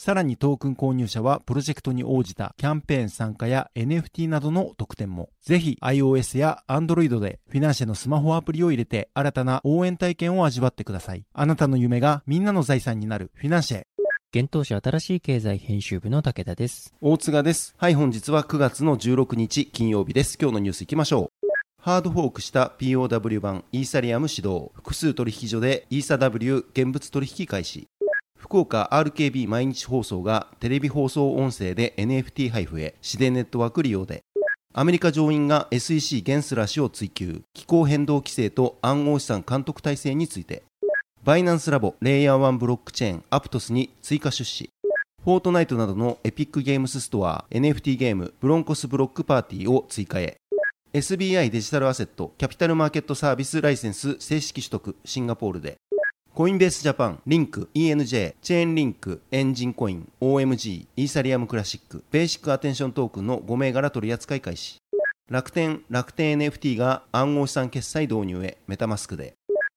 さらにトークン購入者はプロジェクトに応じたキャンペーン参加や NFT などの特典も。ぜひ iOS や Android でフィナンシェのスマホアプリを入れて新たな応援体験を味わってください。あなたの夢がみんなの財産になるフィナンシェ。現当社新しい経済編集部の武田です。大塚です。はい、本日は9月の16日金曜日です。今日のニュースいきましょう。ハードフォークした POW 版イーサリアム始動。複数取引所でイーサ W 現物取引開始。福岡 RKB 毎日放送がテレビ放送音声で NFT 配布へ、市電ネットワーク利用で。アメリカ上院が SEC ゲンスラ氏を追及。気候変動規制と暗号資産監督体制について。バイナンスラボレイヤー1ブロックチェーンアプトスに追加出資。フォートナイトなどのエピックゲームスストア NFT ゲームブロンコスブロックパーティーを追加へ。SBI デジタルアセットキャピタルマーケットサービスライセンス正式取得シンガポールで。コインベースジャパン、リンク、ENJ、チェーンリンク、エンジンコイン、OMG、イーサリアムクラシック、ベーシックアテンショントークンの5銘柄取扱い開始。楽天、楽天 NFT が暗号資産決済導入へ、メタマスクで。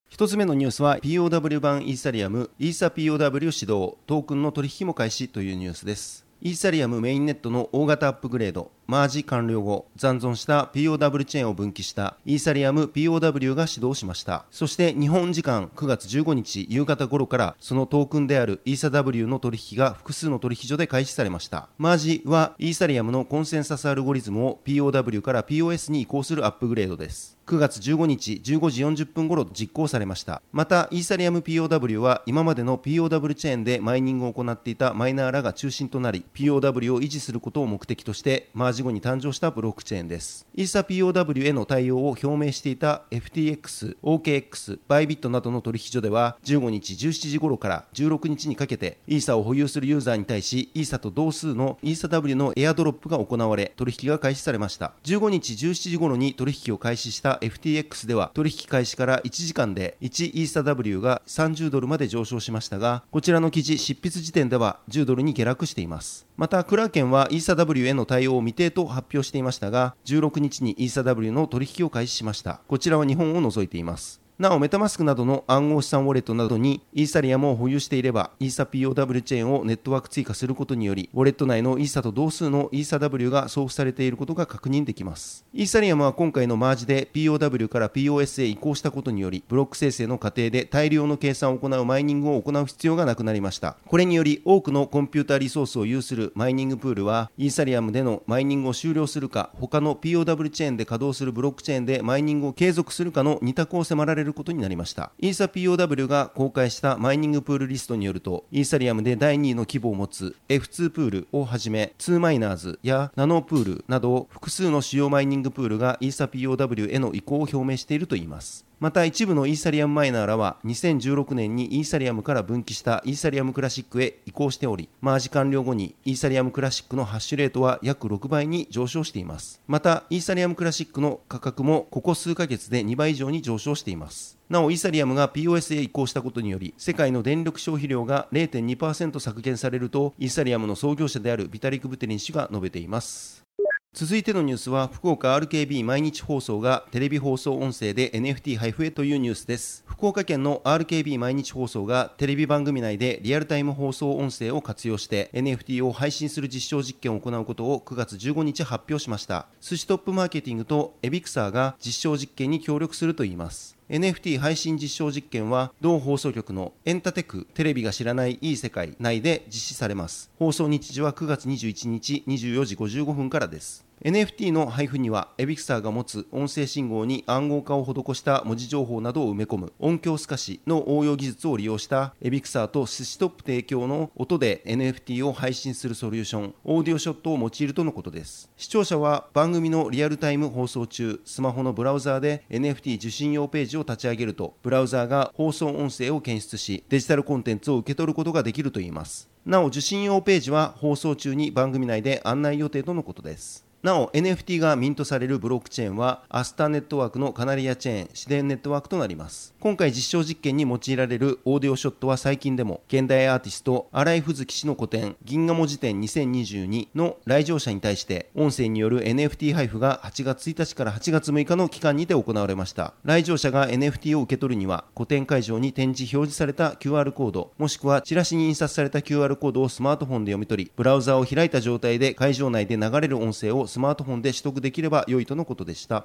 一つ目のニュースは POW 版イーサリアム、イーサ POW 指導、トークンの取引も開始というニュースです。イーサリアムメインネットの大型アップグレード、マージ完了後、残存した POW チェーンを分岐したイーサリアム POW が始動しました。そして日本時間9月15日夕方頃からそのトークンであるイーサ W の取引が複数の取引所で開始されました。マージはイーサリアムのコンセンサスアルゴリズムを POW から POS に移行するアップグレードです。9月15日15時40分頃実行されました。また、イーサリアム POW は今までの POW チェーンでマイニングを行っていたマイナーらが中心となり、POW を維持することを目的として、マージ後に誕生したブロックチェーンです。イーサ POW への対応を表明していた FTX、OKX、バイビットなどの取引所では、15日17時頃から16日にかけて、イーサを保有するユーザーに対し、イーサと同数のイーサ W のエアドロップが行われ、取引が開始されました。15日17時頃に取引を開始した FTX では、取引開始から1時間で1イーサ W が30ドルまで上昇しましたが、こちらの記事執筆時点では10ドルに下落しています。また、クラーケンはイーサ W への対応を未定と発表していましたが、16日にイーサ W の取引を開始しました。こちらは日本を除いています。なお、メタマスクなどの暗号資産ウォレットなどにイーサリアムを保有していれば、イーサ POW チェーンをネットワーク追加することにより、ウォレット内のイーサと同数のイーサ W が送付されていることが確認できます。イーサリアムは今回のマージで PoW から PoS へ移行したことにより、ブロック生成の過程で大量の計算を行うマイニングを行う必要がなくなりました。これにより、多くのコンピュータリソースを有するマイニングプールは、イーサリアムでのマイニングを終了するか、他の PoW チェーンで稼働するブロックチェーンでマイニングを継続するかの2択を迫られることになりました。イーサ POW が公開したマイニングプールリストによると、イーサリアムで第2位の規模を持つ F2 プールをはじめ、2Miners や Nanopool など複数の主要マイニングプールがイーサ POW への移行を表明しているといいます。また一部のイーサリアムマイナーらは2016年にイーサリアムから分岐したイーサリアムクラシックへ移行しており、マージ完了後にイーサリアムクラシックのハッシュレートは約6倍に上昇しています。また、イーサリアムクラシックの価格もここ数ヶ月で2倍以上に上昇しています。なお、イーサリアムが POS へ移行したことにより、世界の電力消費量が0.2%削減されると、イーサリアムの創業者であるビタリク・ブテリン氏が述べています。続いてのニュースは福岡 RKB 毎日放送がテレビ放送音声で NFT 配布へというニュースです。福岡県の RKB 毎日放送がテレビ番組内でリアルタイム放送音声を活用して NFT を配信する実証実験を行うことを9月15日発表しました。寿司トップマーケティングとエビクサーが実証実験に協力するといいます。NFT 配信実証実験は同放送局のエンタテクテレビが知らないいい世界内で実施されます。放送日時は9月21日24時55分からです。NFT の配布にはエビクサーが持つ音声信号に暗号化を施した文字情報などを埋め込む音響透かしの応用技術を利用したエビクサーと寿司トップ提供の音で NFT を配信するソリューションオーディオショットを用いるとのことです。視聴者は番組のリアルタイム放送中スマホのブラウザーで NFT 受信用ページを立ち上げるとブラウザーが放送音声を検出しデジタルコンテンツを受け取ることができるといいます。なお受信用ページは放送中に番組内で案内予定とのことです。なお NFT がミントされるブロックチェーンはアスターネットワークのカナリアチェーン自然ネットワークとなります。今回実証実験に用いられるオーディオショットは最近でも現代アーティスト新井藤木氏の個展銀河文字展2022の来場者に対して音声による NFT 配布が8月1日から8月6日の期間にて行われました。来場者が NFT を受け取るには個展会場に展示表示された QR コードもしくはチラシに印刷された QR コードをスマートフォンで読み取りブラウザを開いた状態で会場内で流れる音声をスマートフォンで取得できれば良いとのことでした。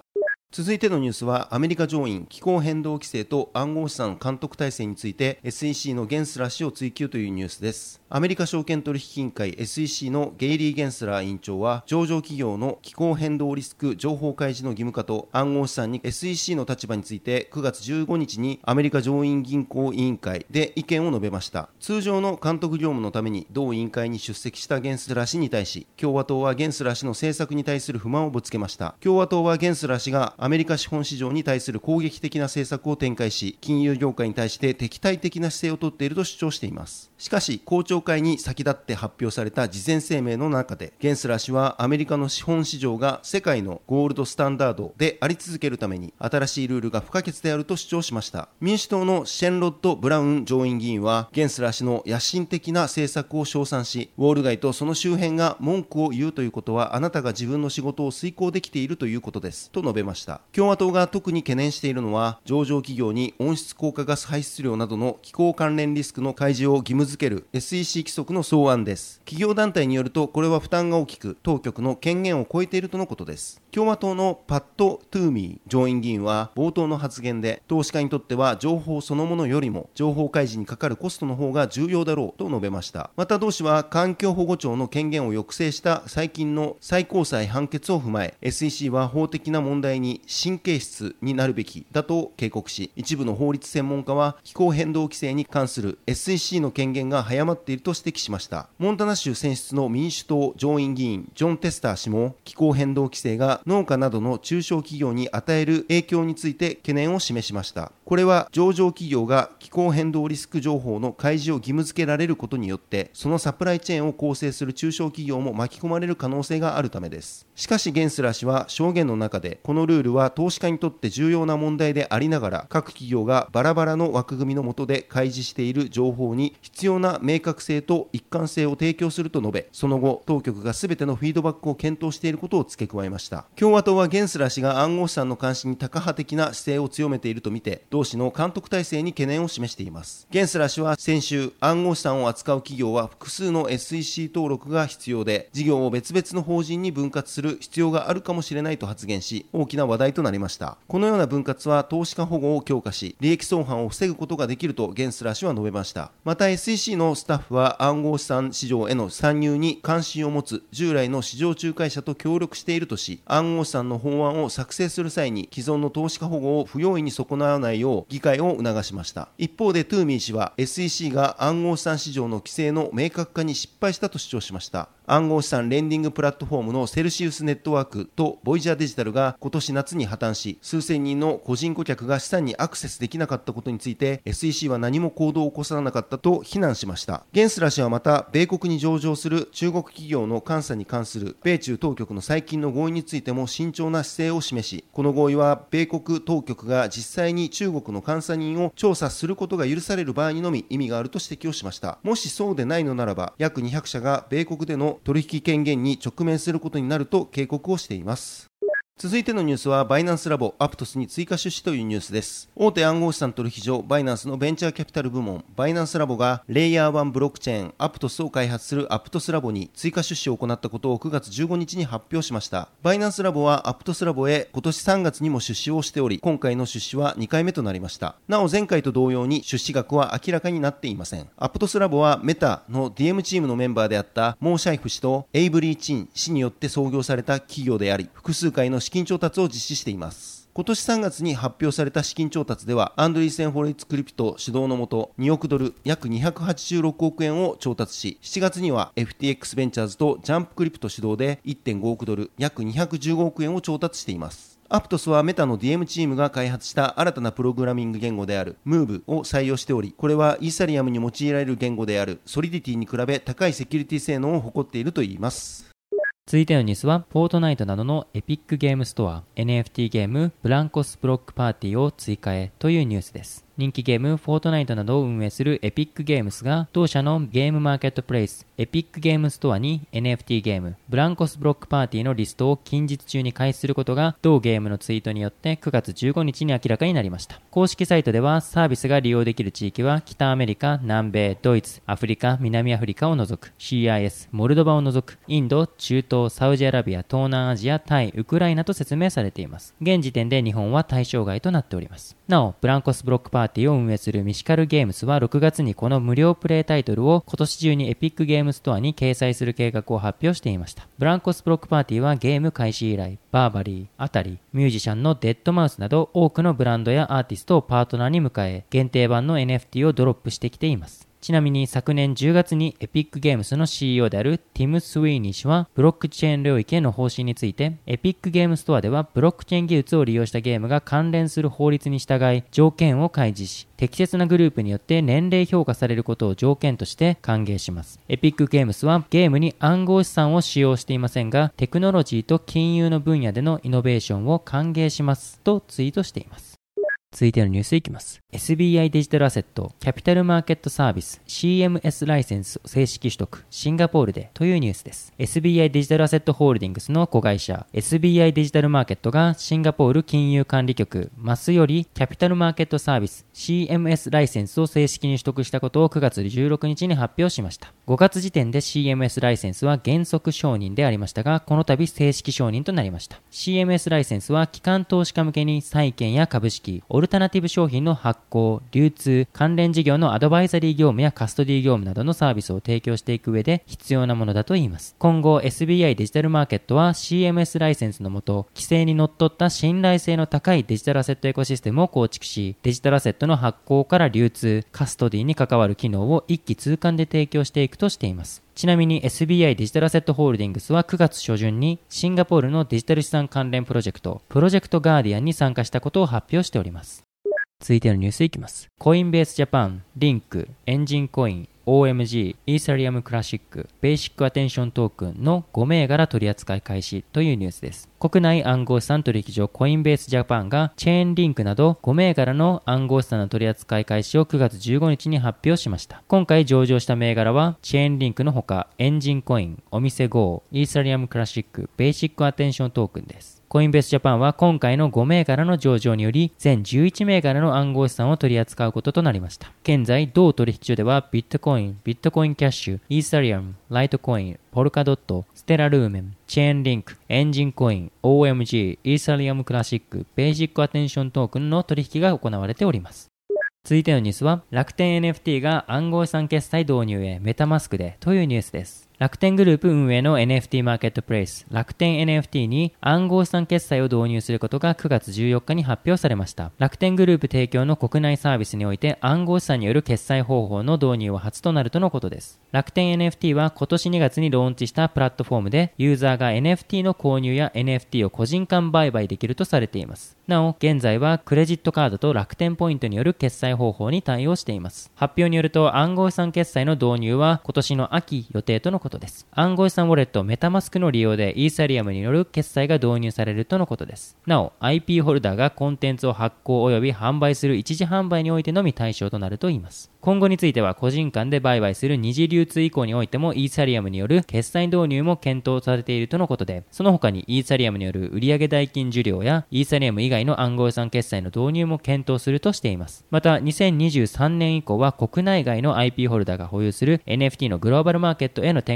続いてのニュースはアメリカ上院気候変動規制と暗号資産監督体制について SEC のゲンスラ氏を追及というニュースです。アメリカ証券取引委員会 SEC のゲイリー・ゲンスラー委員長は上場企業の気候変動リスク情報開示の義務化と暗号資産に SEC の立場について9月15日にアメリカ上院銀行委員会で意見を述べました。通常の監督業務のために同委員会に出席したゲンスラー氏に対し共和党はゲンスラー氏の政策に対する不満をぶつけました。共和党はゲンスラー氏がアメリカ資本市場に対する攻撃的な政策を展開し金融業界に対して敵対的な姿勢をとっていると主張しています。しかし公聴会に先立って発表された事前声明の中でゲンスラー氏はアメリカの資本市場が世界のゴールドスタンダードであり続けるために新しいルールが不可欠であると主張しました。民主党のシェロッド・ブラウン上院議員はゲンスラー氏の野心的な政策を称賛しウォール街とその周辺が文句を言うということはあなたが自分の仕事を遂行できているということです。と述べました。共和党が特に懸念しているのは上場企業に温室効果ガス排出量などの気候関連リスクの開示を義務付ける SEC 規則の草案です。企業団体によるとこれは負担が大きく当局の権限を超えているとのことです。共和党のパット・トゥーミー上院議員は冒頭の発言で投資家にとっては情報そのものよりも情報開示にかかるコストの方が重要だろうと述べました。また同氏は環境保護庁の権限を抑制した最近の最高裁判決を踏まえ SEC は法的な問題に神経質になるべきだと警告し一部の法律専門家は気候変動規制に関する SEC の権限が早まっていると指摘しましたモンタナ州選出の民主党上院議員ジョン・テスター氏も気候変動規制が農家などの中小企業に与える影響について懸念を示しましたこれは上場企業が気候変動リスク情報の開示を義務付けられることによってそのサプライチェーンを構成する中小企業も巻き込まれる可能性があるためですしかしゲンスラー氏は証言の中でこのルールは投資家にとって重要な問題でありながら各企業がバラバラの枠組みの下で開示している情報に必要な明確性と一貫性を提供すると述べその後当局が全てのフィードバックを検討していることを付け加えました。共和党はゲンスラー氏が暗号資産の監視にタカ派的な姿勢を強めているとみて同氏の監督体制に懸念を示しています。ゲンスラー氏は先週暗号資産を扱う企業は複数の SEC 登録が必要で事業を別々の法人に分割する必要があるかもしれないと発言し大きな話題となりました。このような分割は投資家保護を強化し利益損犯を防ぐことができるとゲンスラー氏は述べました。また SEC のスタッフは暗号資産市場への参入に関心を持つ従来の市場仲介者と協力しているとし暗号資産の法案を作成する際に既存の投資家保護を不用意に損なわないよう議会を促しました。一方でトゥーミー氏は SEC が暗号資産市場の規制の明確化に失敗したと主張しました。暗号資産レンディングプラットフォームのセルシウスネットワークとボイジャーデジタルが今年夏に破綻し数千人の個人顧客が資産にアクセスできなかったことについて SEC は何も行動を起こさなかったと非難しました。ゲンスラ氏はまた米国に上場する中国企業の監査に関する米中当局の最近の合意についても慎重な姿勢を示しこの合意は米国当局が実際に中国の監査人を調査することが許される場合にのみ意味があると指摘をしました。もしそうでないのならば約200社が米国での取引権限に直面することになると警告をしています。続いてのニュースは、バイナンスラボ、アプトスに追加出資というニュースです。大手暗号資産取引所、バイナンスのベンチャーキャピタル部門、バイナンスラボが、レイヤー1ブロックチェーン、アプトスを開発するアプトスラボに追加出資を行ったことを9月15日に発表しました。バイナンスラボは、アプトスラボへ今年3月にも出資をしており、今回の出資は2回目となりました。なお、前回と同様に出資額は明らかになっていません。アプトスラボは、メタの DM チームのメンバーであったモーシャイフ氏とエイブリー・チン氏によって創業された企業であり、複数回の資金調達を実施しています。今年3月に発表された資金調達では、アンドリーセン・フォレイツクリプト主導のもと、2億ドル、約286億円を調達し、7月には FTX ベンチャーズとジャンプクリプト主導で1.5億ドル、約215億円を調達しています。アプトスはメタの DM チームが開発した新たなプログラミング言語である Move を採用しており、これはイーサリアムに用いられる言語である Solidity に比べ高いセキュリティ性能を誇っているといいます。続いてのニュースは、フォートナイトなどのエピックゲームストア、NFT ゲーム、ブランコスブロックパーティーを追加へというニュースです。人気ゲーム、フォートナイトなどを運営するエピックゲームスが、同社のゲームマーケットプレイス、エピックゲームストアに NFT ゲーム、ブランコスブロックパーティーのリストを近日中に開始することが、同ゲームのツイートによって9月15日に明らかになりました。公式サイトでは、サービスが利用できる地域は、北アメリカ、南米、ドイツ、アフリカ、南アフリカを除く、CIS、モルドバを除く、インド、中東、サウジアラビア、東南アジア、タイ、ウクライナと説明されています。現時点で日本は対象外となっております。なお、ブランコスブロックパーティーを運営するミシカルゲームスは6月にこの無料プレイタイトルを今年中にエピックゲームストアに掲載する計画を発表していました。ブランコスブロックパーティーはゲーム開始以来、バーバリー、アタリ、ミュージシャンのデッドマウスなど多くのブランドやアーティストをパートナーに迎え、限定版の NFT をドロップしてきています。ちなみに昨年10月にエピックゲームスの CEO であるティム・スウィーニー氏はブロックチェーン領域への方針についてエピックゲームストアではブロックチェーン技術を利用したゲームが関連する法律に従い条件を開示し適切なグループによって年齢評価されることを条件として歓迎します。エピックゲームスはゲームに暗号資産を使用していませんがテクノロジーと金融の分野でのイノベーションを歓迎しますとツイートしています。続いてのニュースいきます。SBI デジタルアセット、キャピタルマーケットサービス、CMS ライセンス正式取得、シンガポールでというニュースです。SBI デジタルアセットホールディングスの子会社、SBI デジタルマーケットがシンガポール金融管理局、マスよりキャピタルマーケットサービス、CMS ライセンスを正式に取得したことを9月16日に発表しました。5月時点で CMS ライセンスは原則承認でありましたが、この度正式承認となりました。CMS ライセンスは機関投資家向けに債券や株式、オルタナティブ商品の発行、流通、関連事業のアドバイザリー業務やカストディ業務などのサービスを提供していく上で必要なものだといいます。今後 SBI デジタルマーケットは CMS ライセンスのもと、規制にのっとった信頼性の高いデジタルアセットエコシステムを構築し、デジタルアセットの発行から流通、カストディに関わる機能を一気通貫で提供していくとしています。ちなみに SBI デジタルアセットホールディングスは9月初旬にシンガポールのデジタル資産関連プロジェクト、プロジェクトガーディアンに参加したことを発表しております。続いてのニュースいきます。コインベースジャパン、リンク、エンジンコイン、OMG、イーサリアムクラシック、ベーシックアテンショントークンの5銘柄取扱い開始というニュースです。国内暗号資産取引所コインベースジャパンがチェーンリンクなど5銘柄の暗号資産の取扱い開始を9月15日に発表しました。今回上場した銘柄はチェーンリンクのほかエンジンコイン、お店 GO、イーサリアムクラシック、ベーシックアテンショントークンです。コインベースジャパンは今回の5銘柄の上場により全11銘柄の暗号資産を取り扱うこととなりました。現在、同取引所ではビットコイン、ビットコインキャッシュ、イーサリアム、ライトコイン、ポルカドット、ステラルーメン、チェーンリンク、エンジンコイン、OMG、イーサリアムクラシック、ベーシックアテンショントークンの取引が行われております。続いてのニュースは、楽天 NFT が暗号資産決済導入へメタマスクでというニュースです。楽天グループ運営の NFT マーケットプレイス、楽天 NFT に暗号資産決済を導入することが9月14日に発表されました。楽天グループ提供の国内サービスにおいて暗号資産による決済方法の導入は初となるとのことです。楽天 NFT は今年2月にローンチしたプラットフォームでユーザーが NFT の購入や NFT を個人間売買できるとされています。なお、現在はクレジットカードと楽天ポイントによる決済方法に対応しています。発表によると暗号資産決済の導入は今年の秋予定とのことことです。暗号資産ウォレットメタマスクの利用でイーサリアムによる決済が導入されるとのことです。なお、IP ホルダーがコンテンツを発行及び販売する一時販売においてのみ対象となるといいます。今後については個人間で売買する二次流通以降においてもイーサリアムによる決済導入も検討されているとのことで、その他にイーサリアムによる売上代金受領やイーサリアム以外の暗号資産決済の導入も検討するとしています。また、2023年以降は国内外の IP ホルダーが保有する NFT のグローバルマーケットへの展